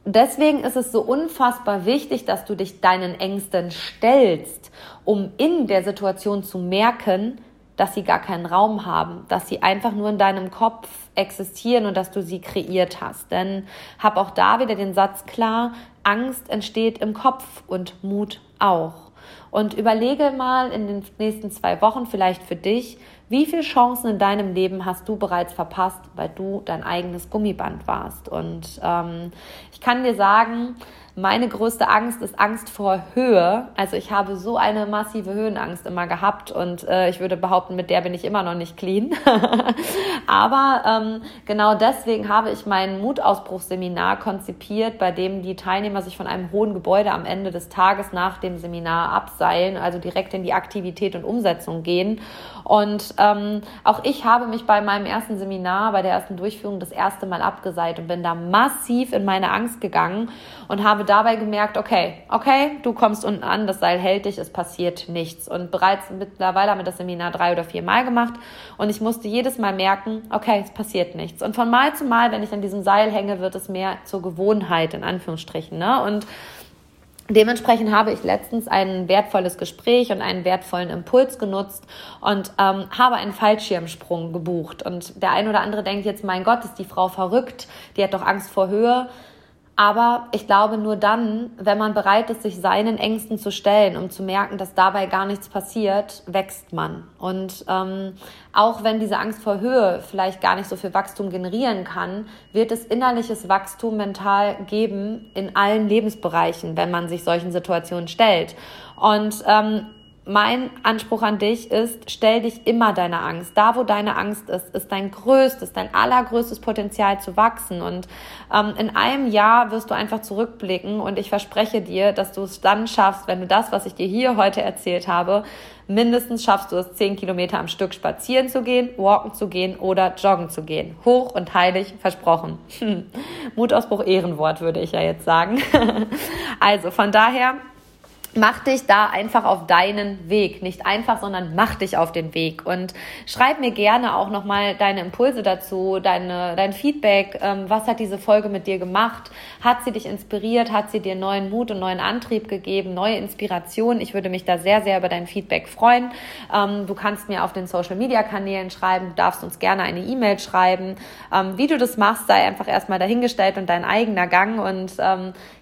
Deswegen ist es so unfassbar wichtig, dass du dich deinen Ängsten stellst, um in der Situation zu merken, dass sie gar keinen Raum haben, dass sie einfach nur in deinem Kopf existieren und dass du sie kreiert hast. Denn hab auch da wieder den Satz klar, Angst entsteht im Kopf und Mut auch. Und überlege mal in den nächsten zwei Wochen vielleicht für dich, wie viele Chancen in deinem Leben hast du bereits verpasst, weil du dein eigenes Gummiband warst? Und ähm, ich kann dir sagen, meine größte Angst ist Angst vor Höhe. Also ich habe so eine massive Höhenangst immer gehabt und äh, ich würde behaupten, mit der bin ich immer noch nicht clean. Aber ähm, genau deswegen habe ich mein Mutausbruchsseminar konzipiert, bei dem die Teilnehmer sich von einem hohen Gebäude am Ende des Tages nach dem Seminar abseilen, also direkt in die Aktivität und Umsetzung gehen. Und ähm, auch ich habe mich bei meinem ersten Seminar, bei der ersten Durchführung das erste Mal abgeseilt und bin da massiv in meine Angst gegangen und habe dabei gemerkt, okay, okay, du kommst unten an, das Seil hält dich, es passiert nichts. Und bereits mittlerweile haben wir das Seminar drei oder vier Mal gemacht und ich musste jedes Mal merken, okay, es passiert nichts. Und von Mal zu Mal, wenn ich an diesem Seil hänge, wird es mehr zur Gewohnheit, in Anführungsstrichen. Ne? Und Dementsprechend habe ich letztens ein wertvolles Gespräch und einen wertvollen Impuls genutzt und ähm, habe einen Fallschirmsprung gebucht. Und der ein oder andere denkt jetzt, mein Gott, ist die Frau verrückt, die hat doch Angst vor Höhe. Aber ich glaube, nur dann, wenn man bereit ist, sich seinen Ängsten zu stellen, um zu merken, dass dabei gar nichts passiert, wächst man. Und ähm, auch wenn diese Angst vor Höhe vielleicht gar nicht so viel Wachstum generieren kann, wird es innerliches Wachstum mental geben in allen Lebensbereichen, wenn man sich solchen Situationen stellt. Und ähm, mein Anspruch an dich ist, stell dich immer deiner Angst. Da, wo deine Angst ist, ist dein größtes, dein allergrößtes Potenzial zu wachsen. Und ähm, in einem Jahr wirst du einfach zurückblicken und ich verspreche dir, dass du es dann schaffst, wenn du das, was ich dir hier heute erzählt habe, mindestens schaffst du es, zehn Kilometer am Stück spazieren zu gehen, walken zu gehen oder joggen zu gehen. Hoch und heilig versprochen. Mutausbruch Ehrenwort, würde ich ja jetzt sagen. also von daher, mach dich da einfach auf deinen Weg. Nicht einfach, sondern mach dich auf den Weg. Und schreib mir gerne auch nochmal deine Impulse dazu, deine, dein Feedback. Ähm, was hat diese Folge mit dir gemacht? Hat sie dich inspiriert? Hat sie dir neuen Mut und neuen Antrieb gegeben? Neue Inspiration? Ich würde mich da sehr, sehr über dein Feedback freuen. Ähm, du kannst mir auf den Social Media Kanälen schreiben. Du darfst uns gerne eine E-Mail schreiben. Ähm, wie du das machst, sei einfach erstmal dahingestellt und dein eigener Gang. Und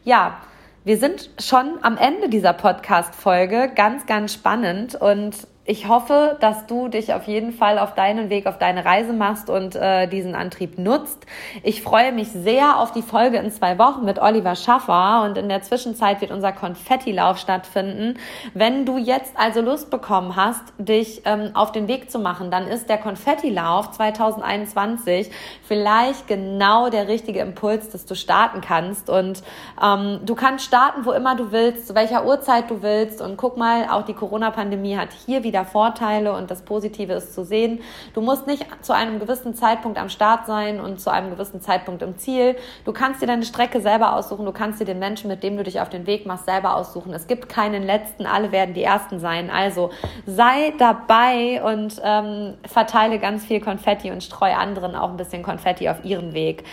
ja, wir sind schon am Ende dieser Podcast-Folge. Ganz, ganz spannend. Und ich hoffe, dass du dich auf jeden Fall auf deinen Weg, auf deine Reise machst und äh, diesen Antrieb nutzt. Ich freue mich sehr auf die Folge in zwei Wochen mit Oliver Schaffer und in der Zwischenzeit wird unser Konfettilauf stattfinden. Wenn du jetzt also Lust bekommen hast, dich ähm, auf den Weg zu machen, dann ist der Konfettilauf 2021 vielleicht genau der richtige Impuls, dass du starten kannst. Und ähm, du kannst starten, wo immer du willst, zu welcher Uhrzeit du willst. Und guck mal, auch die Corona-Pandemie hat hier wieder wieder Vorteile und das Positive ist zu sehen. Du musst nicht zu einem gewissen Zeitpunkt am Start sein und zu einem gewissen Zeitpunkt im Ziel. Du kannst dir deine Strecke selber aussuchen. Du kannst dir den Menschen, mit dem du dich auf den Weg machst, selber aussuchen. Es gibt keinen letzten. Alle werden die Ersten sein. Also sei dabei und ähm, verteile ganz viel Konfetti und streue anderen auch ein bisschen Konfetti auf ihren Weg.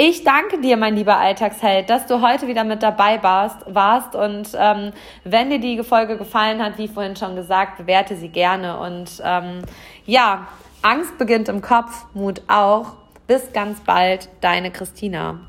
Ich danke dir, mein lieber Alltagsheld, dass du heute wieder mit dabei warst. warst. Und ähm, wenn dir die Folge gefallen hat, wie vorhin schon gesagt, bewerte sie gerne. Und ähm, ja, Angst beginnt im Kopf, Mut auch. Bis ganz bald, deine Christina.